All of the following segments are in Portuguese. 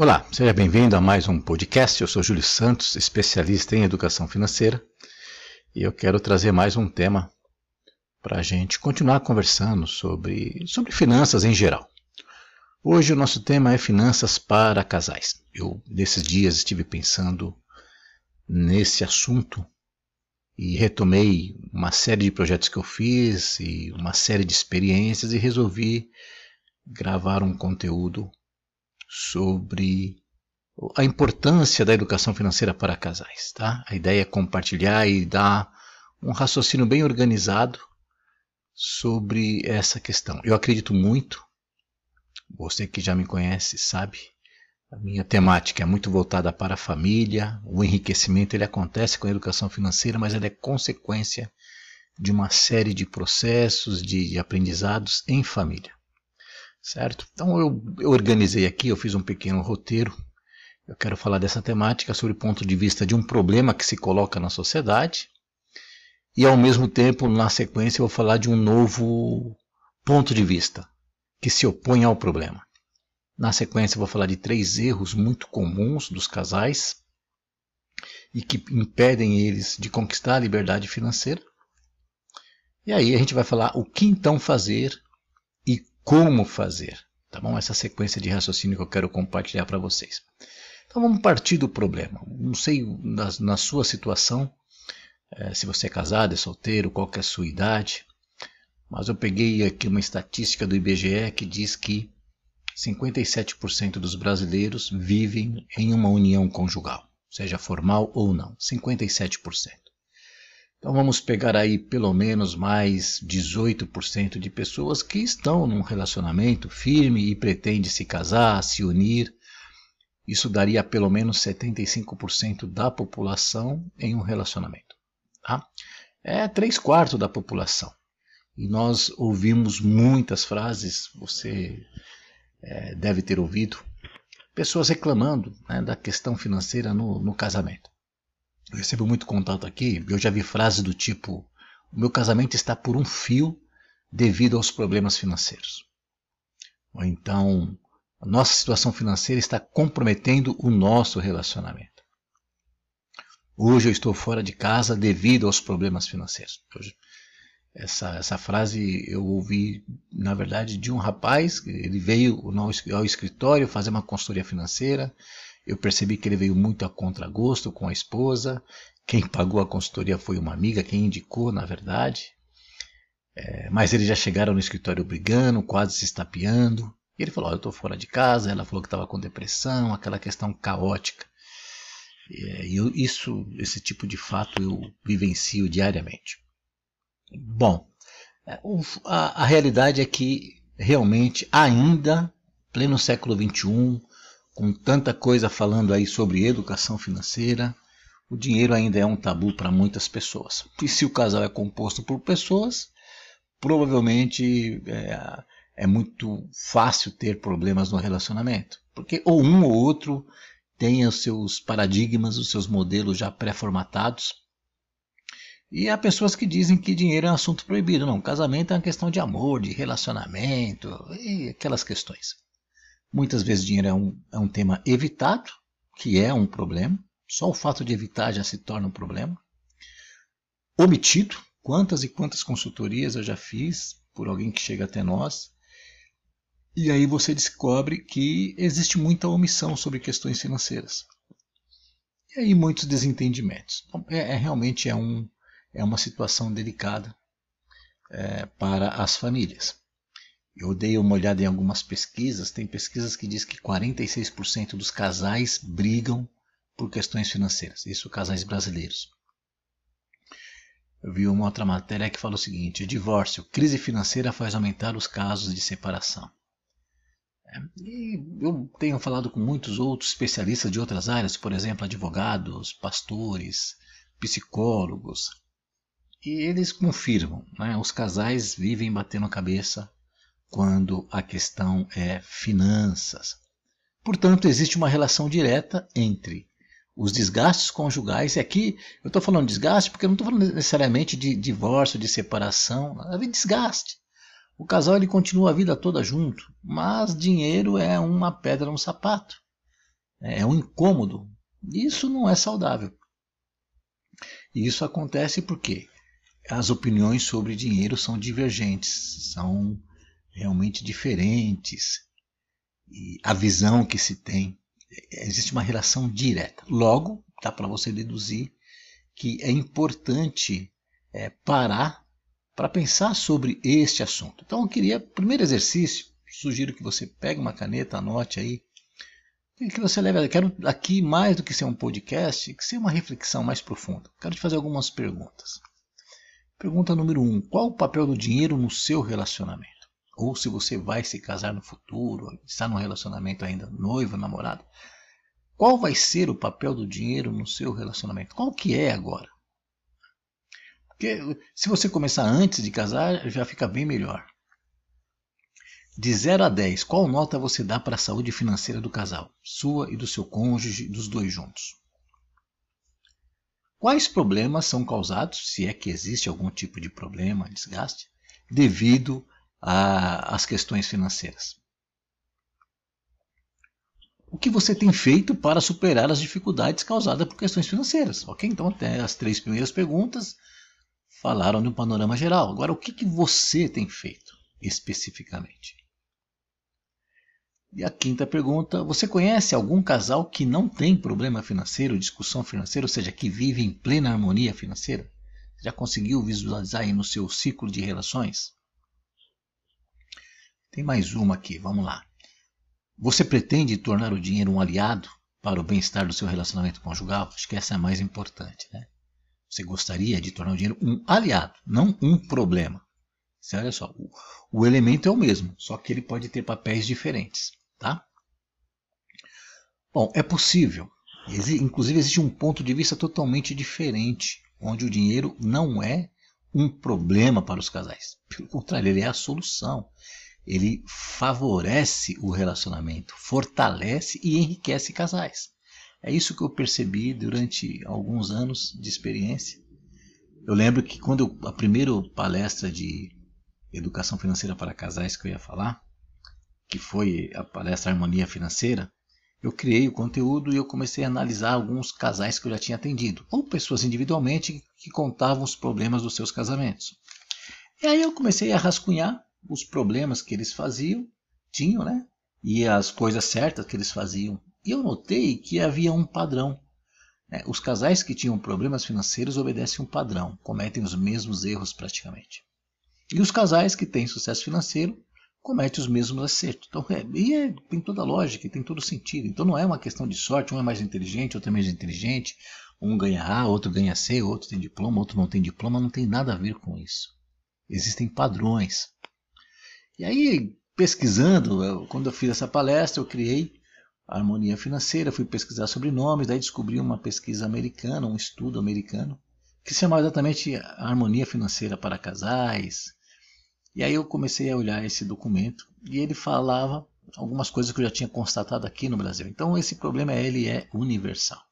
Olá, seja bem-vindo a mais um podcast. Eu sou Júlio Santos, especialista em educação financeira, e eu quero trazer mais um tema para a gente continuar conversando sobre, sobre finanças em geral. Hoje o nosso tema é finanças para casais. Eu, nesses dias, estive pensando nesse assunto e retomei uma série de projetos que eu fiz e uma série de experiências e resolvi gravar um conteúdo sobre a importância da educação financeira para casais. Tá? A ideia é compartilhar e dar um raciocínio bem organizado sobre essa questão. Eu acredito muito, você que já me conhece sabe, a minha temática é muito voltada para a família, o enriquecimento ele acontece com a educação financeira, mas ele é consequência de uma série de processos, de aprendizados em família certo? Então eu, eu organizei aqui, eu fiz um pequeno roteiro. Eu quero falar dessa temática sobre o ponto de vista de um problema que se coloca na sociedade e ao mesmo tempo, na sequência, eu vou falar de um novo ponto de vista que se opõe ao problema. Na sequência, eu vou falar de três erros muito comuns dos casais e que impedem eles de conquistar a liberdade financeira. E aí a gente vai falar o que então fazer como fazer. Tá bom? Essa sequência de raciocínio que eu quero compartilhar para vocês. Então vamos partir do problema. Não sei na, na sua situação, é, se você é casado, é solteiro, qual é a sua idade, mas eu peguei aqui uma estatística do IBGE que diz que 57% dos brasileiros vivem em uma união conjugal, seja formal ou não. 57%. Então vamos pegar aí pelo menos mais 18% de pessoas que estão num relacionamento firme e pretende se casar, se unir. Isso daria pelo menos 75% da população em um relacionamento. Tá? É 3 quartos da população. E nós ouvimos muitas frases, você é, deve ter ouvido, pessoas reclamando né, da questão financeira no, no casamento. Eu recebo muito contato aqui, eu já vi frases do tipo: o meu casamento está por um fio devido aos problemas financeiros. Ou então, a nossa situação financeira está comprometendo o nosso relacionamento. Hoje eu estou fora de casa devido aos problemas financeiros. Essa, essa frase eu ouvi, na verdade, de um rapaz, ele veio ao escritório fazer uma consultoria financeira eu percebi que ele veio muito a contragosto com a esposa. Quem pagou a consultoria foi uma amiga, quem indicou, na verdade. É, mas eles já chegaram no escritório brigando, quase se estapeando. E ele falou: oh, Eu estou fora de casa. Ela falou que estava com depressão, aquela questão caótica. E eu, isso, esse tipo de fato eu vivencio diariamente. Bom, é, a, a realidade é que realmente ainda, pleno século XXI, com tanta coisa falando aí sobre educação financeira, o dinheiro ainda é um tabu para muitas pessoas. E se o casal é composto por pessoas, provavelmente é, é muito fácil ter problemas no relacionamento. Porque ou um ou outro tem os seus paradigmas, os seus modelos já pré-formatados. E há pessoas que dizem que dinheiro é um assunto proibido. Não, casamento é uma questão de amor, de relacionamento e aquelas questões. Muitas vezes dinheiro é um, é um tema evitado, que é um problema. Só o fato de evitar já se torna um problema. Omitido. Quantas e quantas consultorias eu já fiz por alguém que chega até nós. E aí você descobre que existe muita omissão sobre questões financeiras. E aí muitos desentendimentos. Então, é, é realmente é, um, é uma situação delicada é, para as famílias. Eu dei uma olhada em algumas pesquisas, tem pesquisas que diz que 46% dos casais brigam por questões financeiras, isso casais brasileiros. Eu vi uma outra matéria que fala o seguinte: divórcio, crise financeira faz aumentar os casos de separação. É, e eu tenho falado com muitos outros especialistas de outras áreas, por exemplo, advogados, pastores, psicólogos, e eles confirmam, né, os casais vivem batendo a cabeça quando a questão é finanças. Portanto, existe uma relação direta entre os desgastes conjugais, e aqui eu estou falando desgaste porque eu não estou falando necessariamente de divórcio, de separação, é desgaste. O casal ele continua a vida toda junto, mas dinheiro é uma pedra no sapato. é um incômodo. Isso não é saudável. E isso acontece porque as opiniões sobre dinheiro são divergentes, são realmente diferentes. E a visão que se tem, existe uma relação direta. Logo, dá para você deduzir que é importante é, parar para pensar sobre este assunto. Então, eu queria, primeiro exercício, sugiro que você pegue uma caneta, anote aí, e que você leve. Quero aqui, mais do que ser um podcast, que seja uma reflexão mais profunda. Quero te fazer algumas perguntas. Pergunta número 1. Um, qual o papel do dinheiro no seu relacionamento? Ou se você vai se casar no futuro, está num relacionamento ainda noivo, namorado. Qual vai ser o papel do dinheiro no seu relacionamento? Qual que é agora? Porque se você começar antes de casar, já fica bem melhor. De 0 a 10, qual nota você dá para a saúde financeira do casal, sua e do seu cônjuge, dos dois juntos? Quais problemas são causados, se é que existe algum tipo de problema, desgaste, devido às questões financeiras? O que você tem feito para superar as dificuldades causadas por questões financeiras? Ok? Então, até as três primeiras perguntas falaram de um panorama geral. Agora, o que, que você tem feito especificamente? E a quinta pergunta: você conhece algum casal que não tem problema financeiro, discussão financeira, ou seja, que vive em plena harmonia financeira? Já conseguiu visualizar aí no seu ciclo de relações? Tem mais uma aqui, vamos lá. Você pretende tornar o dinheiro um aliado para o bem-estar do seu relacionamento conjugal? Acho que essa é a mais importante, né? Você gostaria de tornar o dinheiro um aliado, não um problema. Você olha só, o, o elemento é o mesmo, só que ele pode ter papéis diferentes. Tá? Bom, é possível. Inclusive, existe um ponto de vista totalmente diferente, onde o dinheiro não é um problema para os casais. Pelo contrário, ele é a solução. Ele favorece o relacionamento, fortalece e enriquece casais. É isso que eu percebi durante alguns anos de experiência. Eu lembro que quando eu, a primeira palestra de educação financeira para casais que eu ia falar, que foi a palestra Harmonia Financeira, eu criei o conteúdo e eu comecei a analisar alguns casais que eu já tinha atendido, ou pessoas individualmente que contavam os problemas dos seus casamentos. E aí eu comecei a rascunhar os problemas que eles faziam, tinham, né? E as coisas certas que eles faziam. E eu notei que havia um padrão. Né? Os casais que tinham problemas financeiros obedecem um padrão, cometem os mesmos erros praticamente. E os casais que têm sucesso financeiro comete os mesmos acertos. Então, é, e é, tem toda a lógica, tem todo sentido. Então não é uma questão de sorte, um é mais inteligente, outro é menos inteligente, um ganha A, outro ganha C, outro tem diploma, outro não tem diploma, não tem nada a ver com isso. Existem padrões. E aí, pesquisando, eu, quando eu fiz essa palestra, eu criei a harmonia financeira, fui pesquisar sobre nomes, daí descobri uma pesquisa americana, um estudo americano, que se chama exatamente Harmonia Financeira para Casais, e aí eu comecei a olhar esse documento e ele falava algumas coisas que eu já tinha constatado aqui no Brasil. Então esse problema ele é universal.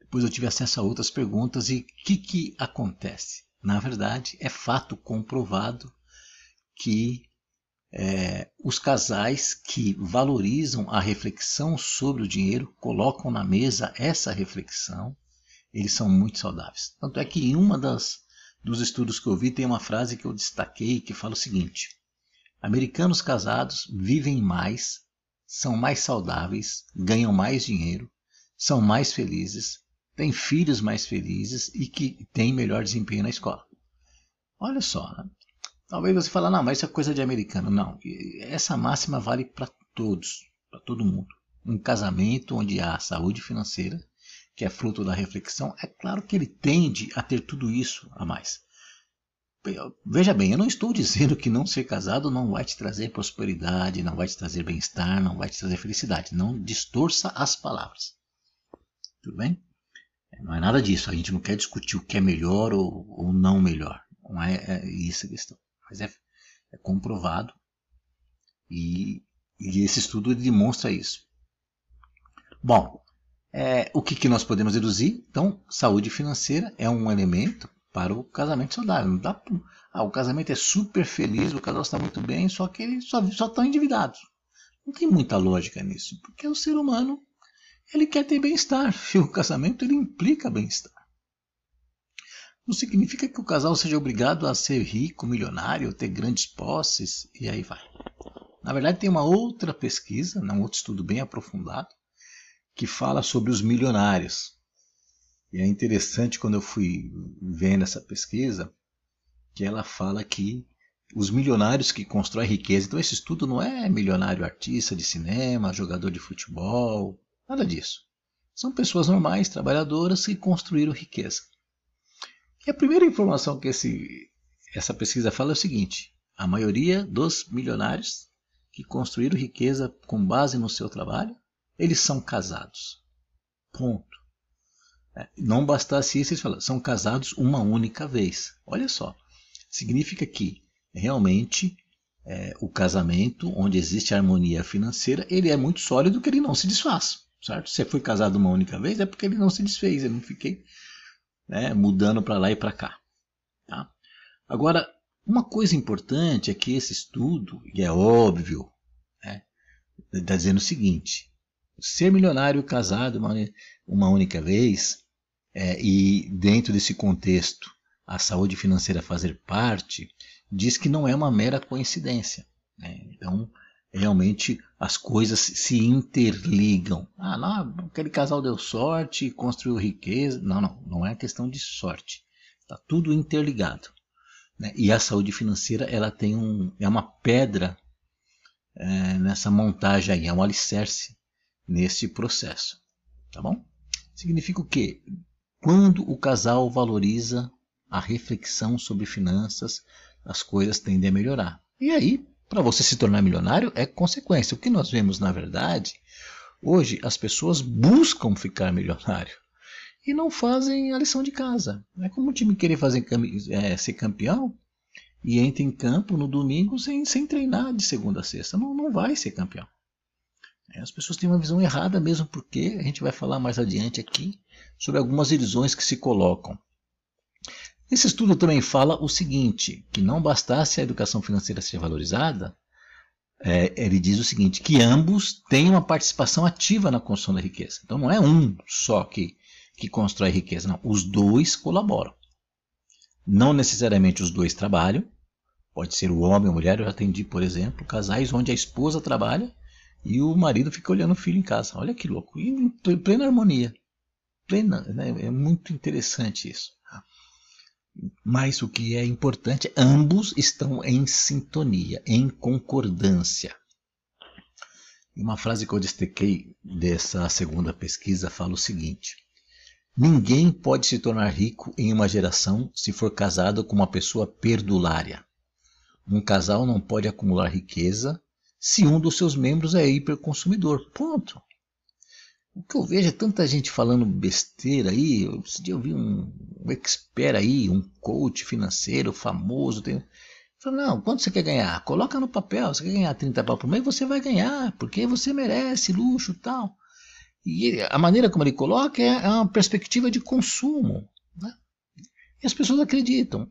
Depois eu tive acesso a outras perguntas e o que, que acontece? Na verdade, é fato comprovado que é, os casais que valorizam a reflexão sobre o dinheiro, colocam na mesa essa reflexão, eles são muito saudáveis. Tanto é que em uma das dos estudos que eu vi, tem uma frase que eu destaquei que fala o seguinte: Americanos casados vivem mais, são mais saudáveis, ganham mais dinheiro, são mais felizes, têm filhos mais felizes e que têm melhor desempenho na escola. Olha só, né? Talvez você fale, não, mas isso é coisa de americano. Não, essa máxima vale para todos, para todo mundo. Um casamento onde há saúde financeira, que é fruto da reflexão, é claro que ele tende a ter tudo isso a mais. Veja bem, eu não estou dizendo que não ser casado não vai te trazer prosperidade, não vai te trazer bem-estar, não vai te trazer felicidade. Não distorça as palavras. Tudo bem? Não é nada disso. A gente não quer discutir o que é melhor ou, ou não melhor. Não é, é isso a questão. Mas é, é comprovado e, e, esse estudo demonstra isso. Bom, é, o que, que nós podemos deduzir? Então, saúde financeira é um elemento para o casamento saudável. Não dá, ah, o casamento é super feliz, o casal está muito bem, só que eles só, estão endividados. Não tem muita lógica nisso, porque o ser humano ele quer ter bem-estar e o casamento ele implica bem-estar. Não significa que o casal seja obrigado a ser rico, milionário, ter grandes posses e aí vai. Na verdade, tem uma outra pesquisa, um outro estudo bem aprofundado, que fala sobre os milionários. E é interessante quando eu fui vendo essa pesquisa, que ela fala que os milionários que constroem riqueza. Então, esse estudo não é milionário artista de cinema, jogador de futebol, nada disso. São pessoas normais, trabalhadoras que construíram riqueza. E a primeira informação que esse, essa pesquisa fala é o seguinte: a maioria dos milionários que construíram riqueza com base no seu trabalho, eles são casados. Ponto. É, não bastasse isso, eles falam, são casados uma única vez. Olha só. Significa que realmente é, o casamento, onde existe harmonia financeira, ele é muito sólido que ele não se desfaz. Certo? Se foi casado uma única vez, é porque ele não se desfez, eu não fiquei né, mudando para lá e para cá. Tá? Agora, uma coisa importante é que esse estudo, e é óbvio, está né, tá dizendo o seguinte: ser milionário casado uma, uma única vez, é, e dentro desse contexto a saúde financeira fazer parte, diz que não é uma mera coincidência. Né? Então, realmente as coisas se interligam. Ah, não, aquele casal deu sorte, construiu riqueza. Não, não, não é questão de sorte. Está tudo interligado. Né? E a saúde financeira ela tem um, é uma pedra é, nessa montagem aí, é um alicerce nesse processo. Tá bom? Significa o quê? Quando o casal valoriza a reflexão sobre finanças, as coisas tendem a melhorar. E aí, para você se tornar milionário é consequência. O que nós vemos, na verdade, hoje as pessoas buscam ficar milionário e não fazem a lição de casa. É como um time querer fazer, é, ser campeão e entra em campo no domingo sem, sem treinar de segunda a sexta. Não, não vai ser campeão. É, as pessoas têm uma visão errada mesmo porque a gente vai falar mais adiante aqui sobre algumas ilusões que se colocam. Esse estudo também fala o seguinte, que não bastasse a educação financeira ser valorizada, é, ele diz o seguinte, que ambos têm uma participação ativa na construção da riqueza. Então não é um só que, que constrói riqueza, não. Os dois colaboram. Não necessariamente os dois trabalham, pode ser o homem ou a mulher. Eu já atendi, por exemplo, casais onde a esposa trabalha e o marido fica olhando o filho em casa. Olha que louco, e em plena harmonia. Plena, né? É muito interessante isso. Mas o que é importante, ambos estão em sintonia, em concordância. Uma frase que eu destaquei dessa segunda pesquisa fala o seguinte: Ninguém pode se tornar rico em uma geração se for casado com uma pessoa perdulária. Um casal não pode acumular riqueza se um dos seus membros é hiperconsumidor. Ponto. O que eu vejo é tanta gente falando besteira aí. Esse dia eu vi um, um expert aí, um coach financeiro famoso. Tem... Falei, não, quanto você quer ganhar? Coloca no papel. Você quer ganhar 30 pau por mês? Você vai ganhar, porque você merece luxo tal. E a maneira como ele coloca é, é uma perspectiva de consumo. Né? E as pessoas acreditam.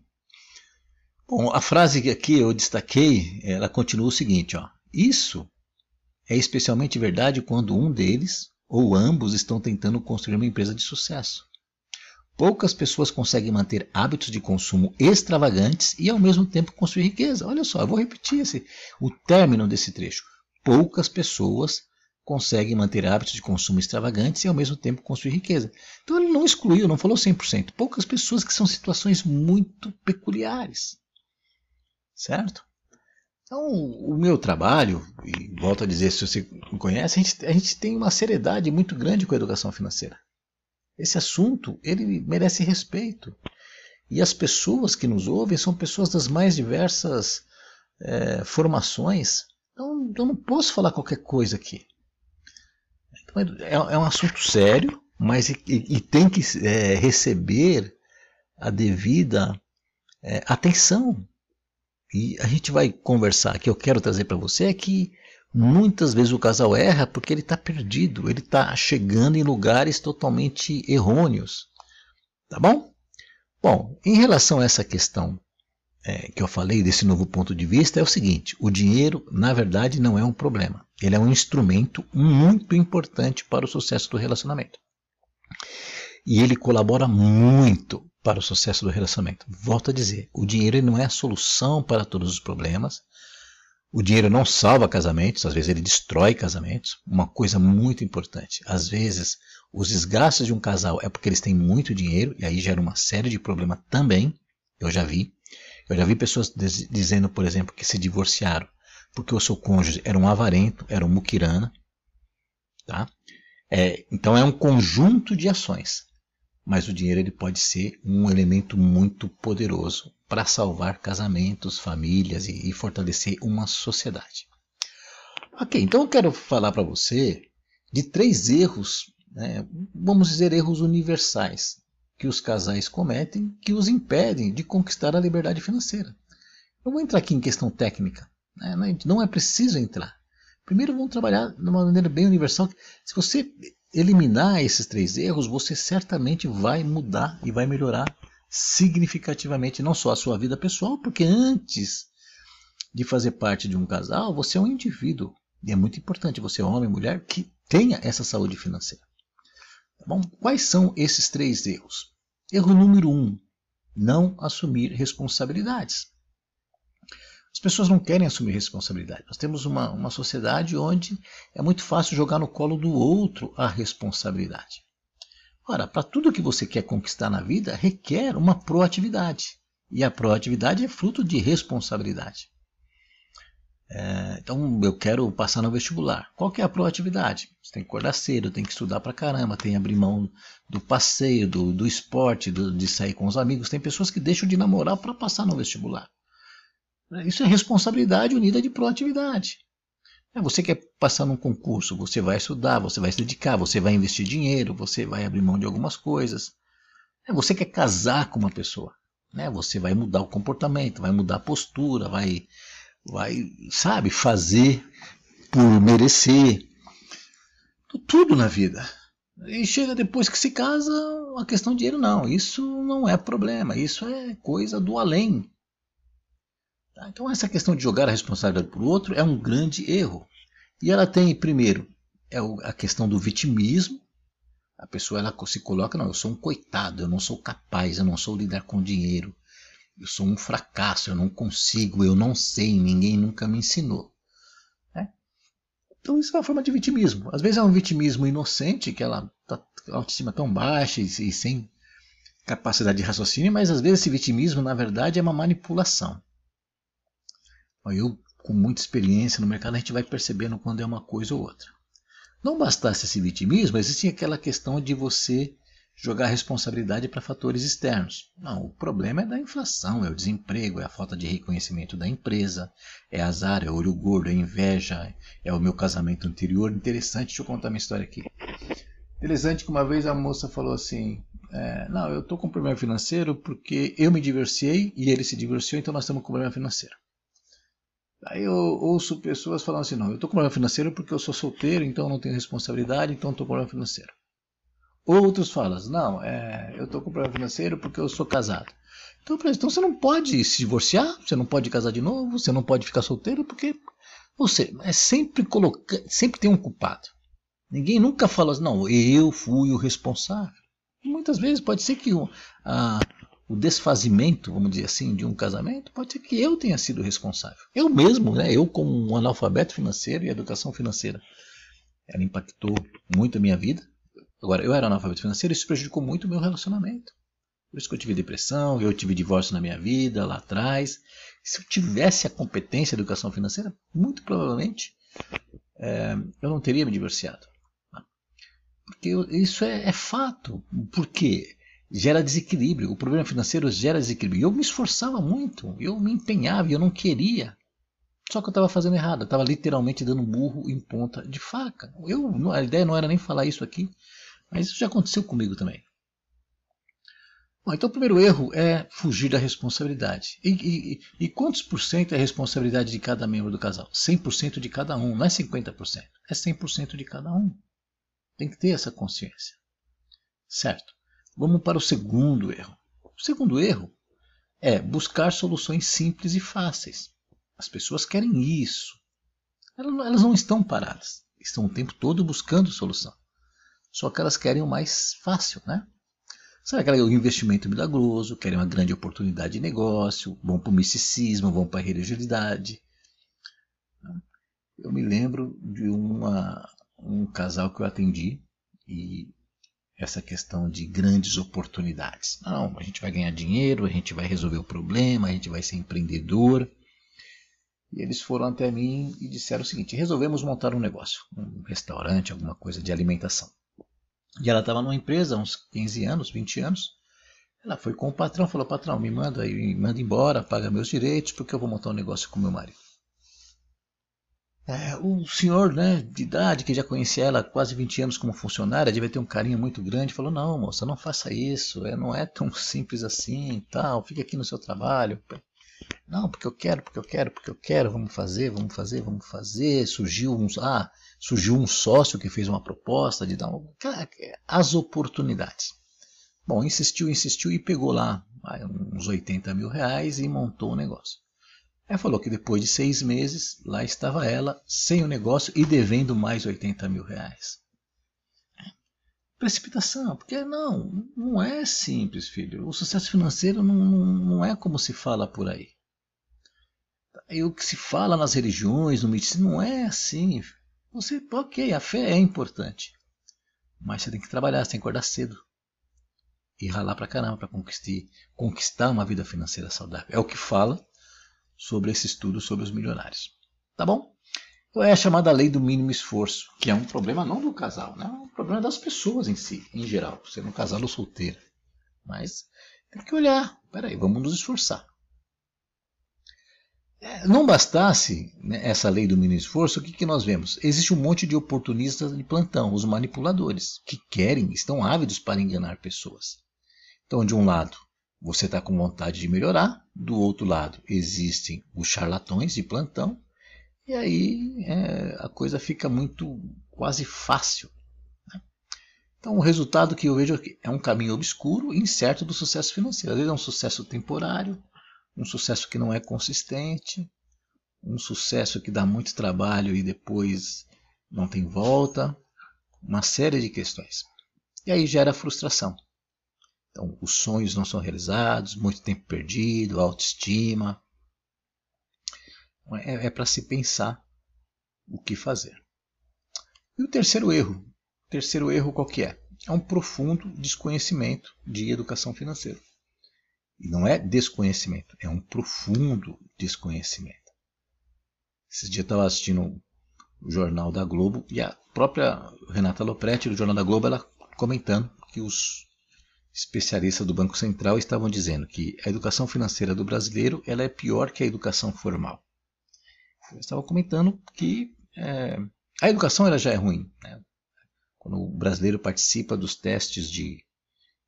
Bom, a frase que aqui eu destaquei, ela continua o seguinte: ó, isso é especialmente verdade quando um deles ou ambos estão tentando construir uma empresa de sucesso. Poucas pessoas conseguem manter hábitos de consumo extravagantes e ao mesmo tempo construir riqueza. Olha só, eu vou repetir esse, o término desse trecho. Poucas pessoas conseguem manter hábitos de consumo extravagantes e ao mesmo tempo construir riqueza. Então ele não excluiu, não falou 100%. Poucas pessoas que são situações muito peculiares. Certo? Então, o meu trabalho, e volto a dizer, se você me conhece, a gente, a gente tem uma seriedade muito grande com a educação financeira. Esse assunto, ele merece respeito. E as pessoas que nos ouvem são pessoas das mais diversas é, formações. Então, eu não posso falar qualquer coisa aqui. Então, é, é um assunto sério, mas e, e tem que é, receber a devida é, atenção e a gente vai conversar, que eu quero trazer para você é que muitas vezes o casal erra porque ele está perdido, ele está chegando em lugares totalmente errôneos. Tá bom? Bom, em relação a essa questão é, que eu falei desse novo ponto de vista é o seguinte: o dinheiro, na verdade, não é um problema. Ele é um instrumento muito importante para o sucesso do relacionamento. E ele colabora muito para o sucesso do relacionamento. Volto a dizer: o dinheiro não é a solução para todos os problemas. O dinheiro não salva casamentos, às vezes ele destrói casamentos. Uma coisa muito importante: às vezes os desgastes de um casal é porque eles têm muito dinheiro e aí gera uma série de problemas também. Eu já vi. Eu já vi pessoas dizendo, por exemplo, que se divorciaram porque o seu cônjuge era um avarento, era um muquirana. Tá? É, então é um conjunto de ações. Mas o dinheiro ele pode ser um elemento muito poderoso para salvar casamentos, famílias e, e fortalecer uma sociedade. Ok, então eu quero falar para você de três erros, né, vamos dizer erros universais, que os casais cometem que os impedem de conquistar a liberdade financeira. Eu vou entrar aqui em questão técnica. Né? Não é preciso entrar. Primeiro vamos trabalhar de uma maneira bem universal. Se você eliminar esses três erros, você certamente vai mudar e vai melhorar significativamente não só a sua vida pessoal, porque antes de fazer parte de um casal, você é um indivíduo. E é muito importante você, homem e mulher, que tenha essa saúde financeira. Tá bom? Quais são esses três erros? Erro número um: não assumir responsabilidades. As pessoas não querem assumir responsabilidade. Nós temos uma, uma sociedade onde é muito fácil jogar no colo do outro a responsabilidade. Ora, para tudo que você quer conquistar na vida, requer uma proatividade. E a proatividade é fruto de responsabilidade. É, então, eu quero passar no vestibular. Qual que é a proatividade? Você tem que acordar cedo, tem que estudar pra caramba, tem que abrir mão do passeio, do, do esporte, do, de sair com os amigos. Tem pessoas que deixam de namorar para passar no vestibular. Isso é responsabilidade unida de proatividade. É, você quer passar num concurso, você vai estudar, você vai se dedicar, você vai investir dinheiro, você vai abrir mão de algumas coisas. É, você quer casar com uma pessoa, né? você vai mudar o comportamento, vai mudar a postura, vai, vai sabe, fazer por merecer. Tudo na vida. E chega depois que se casa, a questão de dinheiro não. Isso não é problema, isso é coisa do além. Tá? Então essa questão de jogar a responsabilidade para o outro é um grande erro. E ela tem, primeiro, é a questão do vitimismo. A pessoa ela se coloca, não, eu sou um coitado, eu não sou capaz, eu não sou lidar com dinheiro, eu sou um fracasso, eu não consigo, eu não sei, ninguém nunca me ensinou. Né? Então isso é uma forma de vitimismo. Às vezes é um vitimismo inocente, que ela está autoestima tão baixa e, e sem capacidade de raciocínio, mas às vezes esse vitimismo, na verdade, é uma manipulação. Eu, com muita experiência no mercado, a gente vai percebendo quando é uma coisa ou outra. Não bastasse esse vitimismo, existia aquela questão de você jogar a responsabilidade para fatores externos. Não, o problema é da inflação, é o desemprego, é a falta de reconhecimento da empresa, é azar, é olho gordo, é inveja, é o meu casamento anterior. Interessante, deixa eu contar minha história aqui. Interessante que uma vez a moça falou assim: é, Não, eu estou com problema financeiro porque eu me divorciei e ele se divorciou, então nós estamos com problema financeiro. Aí eu ouço pessoas falando assim, não, eu estou com problema financeiro porque eu sou solteiro, então não tenho responsabilidade, então estou com problema financeiro. Outros falam, não, é, eu estou com problema financeiro porque eu sou casado. Então, então você não pode se divorciar, você não pode casar de novo, você não pode ficar solteiro, porque você é sempre colocar, sempre tem um culpado. Ninguém nunca fala assim, não, eu fui o responsável. Muitas vezes pode ser que a, o desfazimento, vamos dizer assim, de um casamento, pode ser que eu tenha sido responsável. Eu mesmo, né, eu como um analfabeto financeiro e educação financeira, ela impactou muito a minha vida. Agora, eu era analfabeto financeiro e isso prejudicou muito o meu relacionamento. Por isso que eu tive depressão, eu tive divórcio na minha vida lá atrás. Se eu tivesse a competência de educação financeira, muito provavelmente é, eu não teria me divorciado. Porque isso é, é fato. Por quê? Gera desequilíbrio. O problema financeiro gera desequilíbrio. Eu me esforçava muito, eu me empenhava eu não queria. Só que eu estava fazendo errado, estava literalmente dando burro em ponta de faca. Eu, a ideia não era nem falar isso aqui, mas isso já aconteceu comigo também. Bom, então o primeiro erro é fugir da responsabilidade. E, e, e quantos por cento é responsabilidade de cada membro do casal? 100% de cada um, não é 50%, é 100% de cada um. Tem que ter essa consciência. Certo? Vamos para o segundo erro. O segundo erro é buscar soluções simples e fáceis. As pessoas querem isso. Elas não estão paradas. Estão o tempo todo buscando solução. Só que elas querem o mais fácil, né? Sabe aquele investimento milagroso, querem uma grande oportunidade de negócio, vão para o misticismo, vão para a religiosidade. Eu me lembro de uma, um casal que eu atendi e essa questão de grandes oportunidades. Não, a gente vai ganhar dinheiro, a gente vai resolver o problema, a gente vai ser empreendedor. E eles foram até mim e disseram o seguinte: resolvemos montar um negócio, um restaurante, alguma coisa de alimentação. E ela estava numa empresa há uns 15 anos, 20 anos. Ela foi com o patrão, falou: patrão, me manda, me manda embora, paga meus direitos, porque eu vou montar um negócio com meu marido. É, o senhor né, de idade, que já conhecia ela há quase 20 anos como funcionária, devia ter um carinho muito grande, falou, não moça, não faça isso, é, não é tão simples assim, tal, fique aqui no seu trabalho. Não, porque eu quero, porque eu quero, porque eu quero, vamos fazer, vamos fazer, vamos fazer. Surgiu um, ah, surgiu um sócio que fez uma proposta de dar as oportunidades. Bom, insistiu, insistiu e pegou lá uns 80 mil reais e montou o negócio. Aí falou que depois de seis meses, lá estava ela, sem o negócio e devendo mais 80 mil reais. Precipitação, porque não, não é simples, filho. O sucesso financeiro não, não é como se fala por aí. E o que se fala nas religiões, no misticismo, não é assim. Você, ok, a fé é importante. Mas você tem que trabalhar, você tem que acordar cedo. E ralar pra caramba conquistar, conquistar uma vida financeira saudável. É o que fala sobre esse estudo sobre os milionários. Tá bom? Então é a chamada lei do mínimo esforço, que é um problema não do casal, né? é um problema das pessoas em si, em geral, sendo um casal ou solteiro. Mas tem que olhar, peraí, vamos nos esforçar. É, não bastasse né, essa lei do mínimo esforço, o que, que nós vemos? Existe um monte de oportunistas de plantão, os manipuladores, que querem, estão ávidos para enganar pessoas. Então, de um lado, você está com vontade de melhorar, do outro lado existem os charlatões de plantão, e aí é, a coisa fica muito quase fácil. Né? Então o resultado que eu vejo aqui é um caminho obscuro e incerto do sucesso financeiro. Às vezes é um sucesso temporário, um sucesso que não é consistente, um sucesso que dá muito trabalho e depois não tem volta, uma série de questões. E aí gera frustração. Então, os sonhos não são realizados, muito tempo perdido, autoestima. É, é para se pensar o que fazer. E o terceiro erro? O terceiro erro qual que é? É um profundo desconhecimento de educação financeira. E não é desconhecimento, é um profundo desconhecimento. Esses dias eu estava assistindo o Jornal da Globo e a própria Renata Lopretti do Jornal da Globo ela comentando que os especialistas do Banco Central estavam dizendo que a educação financeira do brasileiro ela é pior que a educação formal. Eu estava comentando que é, a educação ela já é ruim. Né? Quando o brasileiro participa dos testes de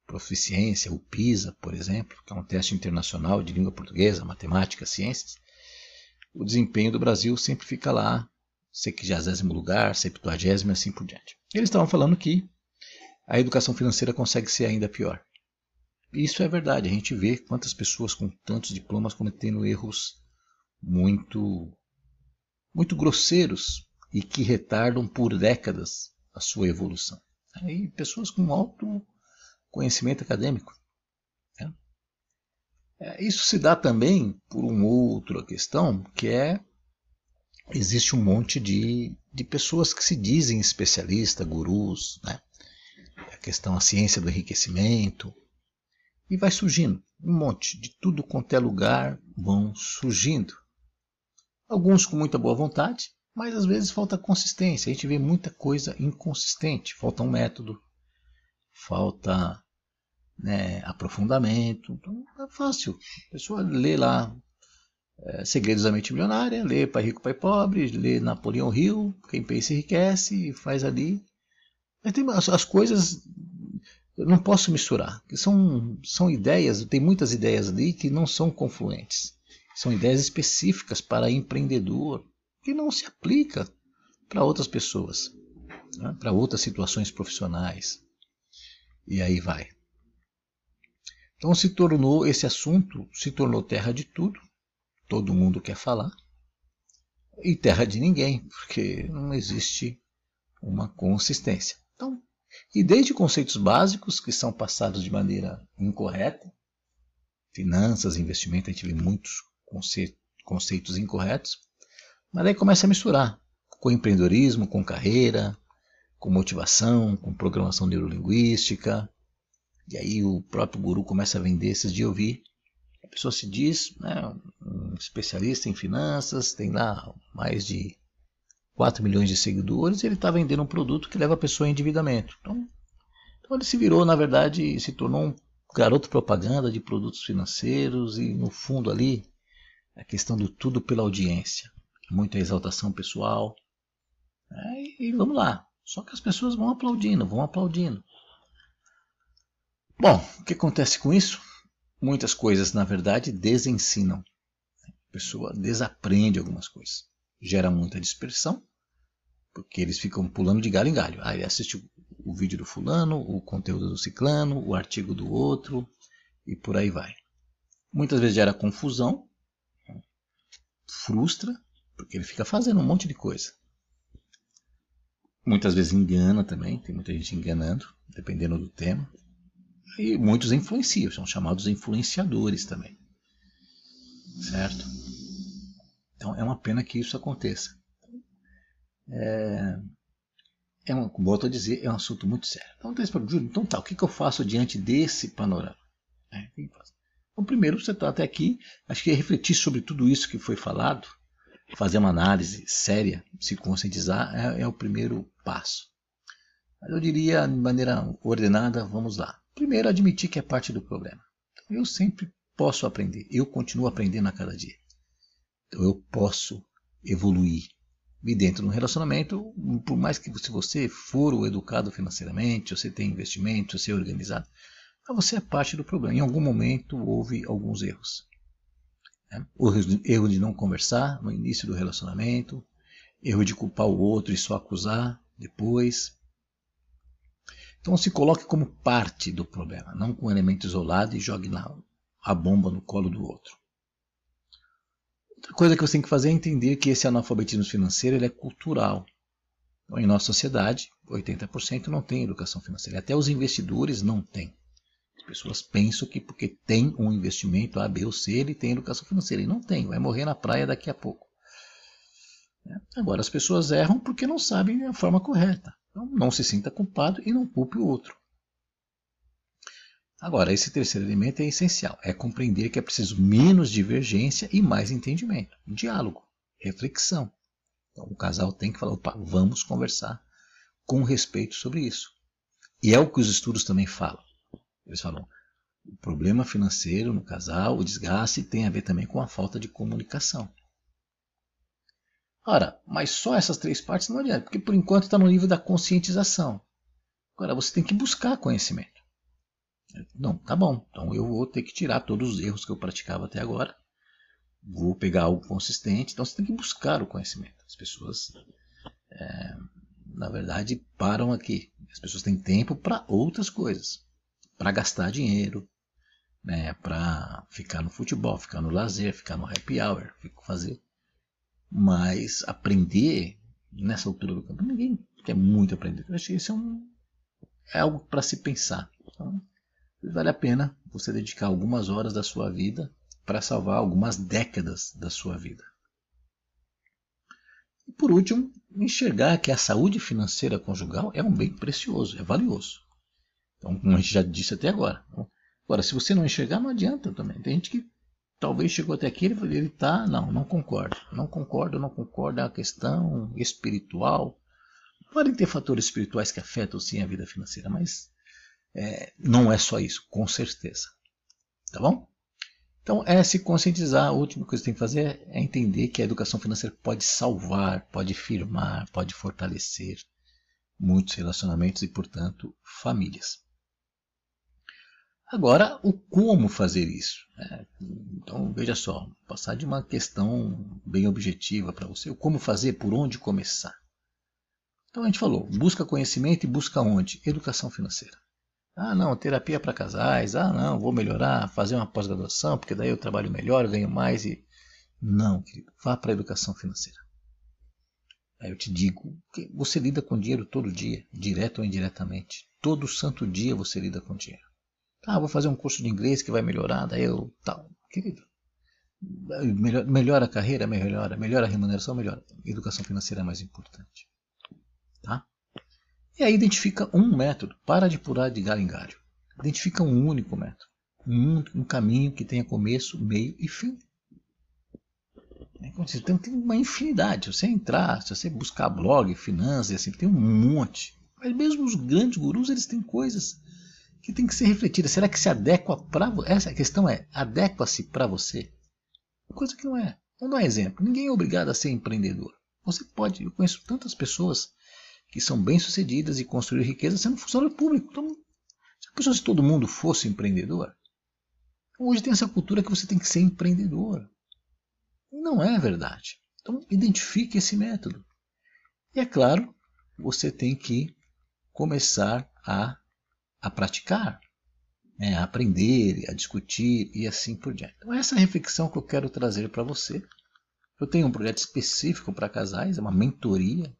proficiência, o PISA, por exemplo, que é um teste internacional de língua portuguesa, matemática, ciências, o desempenho do Brasil sempre fica lá, 60 lugar, 70 e assim por diante. Eles estavam falando que a educação financeira consegue ser ainda pior. Isso é verdade, a gente vê quantas pessoas com tantos diplomas cometendo erros muito muito grosseiros e que retardam por décadas a sua evolução. Aí pessoas com alto conhecimento acadêmico. Né? É, isso se dá também por uma outra questão, que é existe um monte de, de pessoas que se dizem especialistas, gurus, né? Questão a ciência do enriquecimento. E vai surgindo um monte, de tudo quanto é lugar vão surgindo. Alguns com muita boa vontade, mas às vezes falta consistência. A gente vê muita coisa inconsistente. Falta um método, falta né, aprofundamento. Então é fácil. A pessoa lê lá é, Segredos da Mente Milionária, lê Pai Rico, Pai Pobre, lê Napoleão Hill, Quem Pensa Enriquece, e faz ali mas tem, as, as coisas eu não posso misturar. São, são ideias, tem muitas ideias ali que não são confluentes. São ideias específicas para empreendedor que não se aplica para outras pessoas, né? para outras situações profissionais. E aí vai. Então se tornou esse assunto se tornou terra de tudo, todo mundo quer falar e terra de ninguém, porque não existe uma consistência. Então, e desde conceitos básicos que são passados de maneira incorreta, finanças, investimento, a gente vê muitos conceitos incorretos, mas aí começa a misturar com empreendedorismo, com carreira, com motivação, com programação neurolinguística. E aí o próprio guru começa a vender esses de ouvir. A pessoa se diz né, um especialista em finanças, tem lá mais de 4 milhões de seguidores, e ele está vendendo um produto que leva a pessoa a endividamento. Então, então ele se virou, na verdade, se tornou um garoto propaganda de produtos financeiros e no fundo ali a questão do tudo pela audiência, muita exaltação pessoal. É, e vamos lá, só que as pessoas vão aplaudindo, vão aplaudindo. Bom, o que acontece com isso? Muitas coisas, na verdade, desensinam. A pessoa desaprende algumas coisas. Gera muita dispersão, porque eles ficam pulando de galho em galho. Aí assiste o vídeo do fulano, o conteúdo do ciclano, o artigo do outro, e por aí vai. Muitas vezes gera confusão, frustra, porque ele fica fazendo um monte de coisa. Muitas vezes engana também, tem muita gente enganando, dependendo do tema. E muitos influenciam, são chamados influenciadores também. Certo? Então é uma pena que isso aconteça. É, é um, como volto a dizer, é um assunto muito sério. Então, Júlio, então tá, o que, que eu faço diante desse panorama? É, então, primeiro, você está até aqui, acho que é refletir sobre tudo isso que foi falado, fazer uma análise séria, se conscientizar, é, é o primeiro passo. Mas eu diria, de maneira ordenada, vamos lá. Primeiro, admitir que é parte do problema. Então, eu sempre posso aprender, eu continuo aprendendo a cada dia. Então, eu posso evoluir. E dentro do relacionamento, por mais que se você for educado financeiramente, você tem investimento, você é organizado, você é parte do problema. Em algum momento houve alguns erros. Né? O erro de não conversar no início do relacionamento, erro de culpar o outro e só acusar depois. Então se coloque como parte do problema, não com um elemento isolado e jogue a bomba no colo do outro. Outra coisa que você tem que fazer é entender que esse analfabetismo financeiro ele é cultural. Então, em nossa sociedade, 80% não tem educação financeira. Até os investidores não têm pessoas pensam que porque tem um investimento A, B ou C, ele tem educação financeira. E não tem, vai morrer na praia daqui a pouco. É. Agora, as pessoas erram porque não sabem a forma correta. Então, não se sinta culpado e não culpe o outro. Agora, esse terceiro elemento é essencial. É compreender que é preciso menos divergência e mais entendimento. Diálogo, reflexão. Então, o casal tem que falar, opa, vamos conversar com respeito sobre isso. E é o que os estudos também falam. Eles falam, o problema financeiro no casal, o desgaste, tem a ver também com a falta de comunicação. Ora, mas só essas três partes não adianta, porque por enquanto está no nível da conscientização. Agora você tem que buscar conhecimento. Não, tá bom, então eu vou ter que tirar todos os erros que eu praticava até agora. Vou pegar algo consistente, então você tem que buscar o conhecimento. As pessoas, é, na verdade, param aqui. As pessoas têm tempo para outras coisas para gastar dinheiro, né, para ficar no futebol, ficar no lazer, ficar no happy hour, fazer. Mas aprender nessa altura do campo, ninguém quer muito aprender. Eu acho que isso é, um, é algo para se pensar. Então, vale a pena você dedicar algumas horas da sua vida para salvar algumas décadas da sua vida. E por último, enxergar que a saúde financeira conjugal é um bem precioso, é valioso. Então, como a gente já disse até agora. Agora, se você não enxergar, não adianta também. Tem gente que talvez chegou até aqui e ele está, não, não concordo. Não concordo, não concordo. É uma questão espiritual. Podem ter fatores espirituais que afetam sim a vida financeira, mas é, não é só isso, com certeza. Tá bom? Então, é se conscientizar. A última coisa que tem que fazer é entender que a educação financeira pode salvar, pode firmar, pode fortalecer muitos relacionamentos e, portanto, famílias. Agora, o como fazer isso? Né? Então, veja só, passar de uma questão bem objetiva para você, o como fazer, por onde começar. Então, a gente falou, busca conhecimento e busca onde? Educação financeira. Ah, não, terapia para casais. Ah, não, vou melhorar, fazer uma pós-graduação, porque daí eu trabalho melhor, eu ganho mais e não, querido, vá para a educação financeira. Aí eu te digo, você lida com dinheiro todo dia, direto ou indiretamente. Todo santo dia você lida com dinheiro. Ah, vou fazer um curso de inglês que vai melhorar, daí eu tal. Querido, melhor, melhora a carreira, melhora, melhora a remuneração, melhora. Educação financeira é mais importante. E aí identifica um método. Para de pular de galho em galho. Identifica um único método. Um, um caminho que tenha começo, meio e fim. Então tem uma infinidade. Se você entrar, se você buscar blog, finanças, assim, tem um monte. Mas mesmo os grandes gurus, eles têm coisas que tem que ser refletidas. Será que se adequa para Essa questão é, adequa-se para você? Coisa que não é. Vamos dar um exemplo. Ninguém é obrigado a ser empreendedor. Você pode, eu conheço tantas pessoas que são bem-sucedidas e construíram riqueza sendo funcionário público. Então, a pessoa, se todo mundo fosse empreendedor, hoje tem essa cultura que você tem que ser empreendedor. Não é verdade. Então, identifique esse método. E é claro, você tem que começar a, a praticar, né, a aprender, a discutir e assim por diante. Então, essa é a reflexão que eu quero trazer para você. Eu tenho um projeto específico para casais, é uma mentoria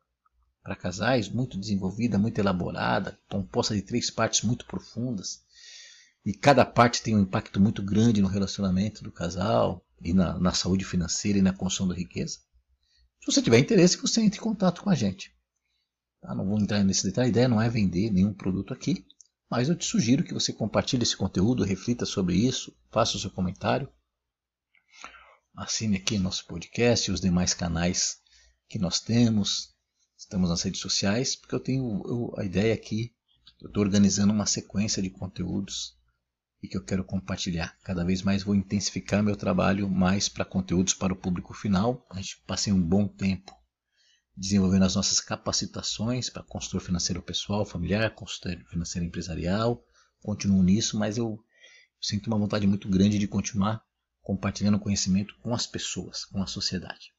para casais, muito desenvolvida, muito elaborada, composta de três partes muito profundas. E cada parte tem um impacto muito grande no relacionamento do casal, e na, na saúde financeira e na construção da riqueza. Se você tiver interesse, você entre em contato com a gente. Tá? Não vou entrar nesse detalhe, a ideia não é vender nenhum produto aqui, mas eu te sugiro que você compartilhe esse conteúdo, reflita sobre isso, faça o seu comentário. Assine aqui nosso podcast e os demais canais que nós temos. Estamos nas redes sociais, porque eu tenho eu, a ideia aqui, eu estou organizando uma sequência de conteúdos e que eu quero compartilhar. Cada vez mais vou intensificar meu trabalho mais para conteúdos para o público final. A gente passei um bom tempo desenvolvendo as nossas capacitações para consultor financeiro pessoal, familiar, consultor financeiro empresarial. Continuo nisso, mas eu sinto uma vontade muito grande de continuar compartilhando conhecimento com as pessoas, com a sociedade.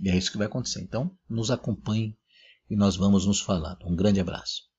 E é isso que vai acontecer. Então, nos acompanhe e nós vamos nos falando. Um grande abraço.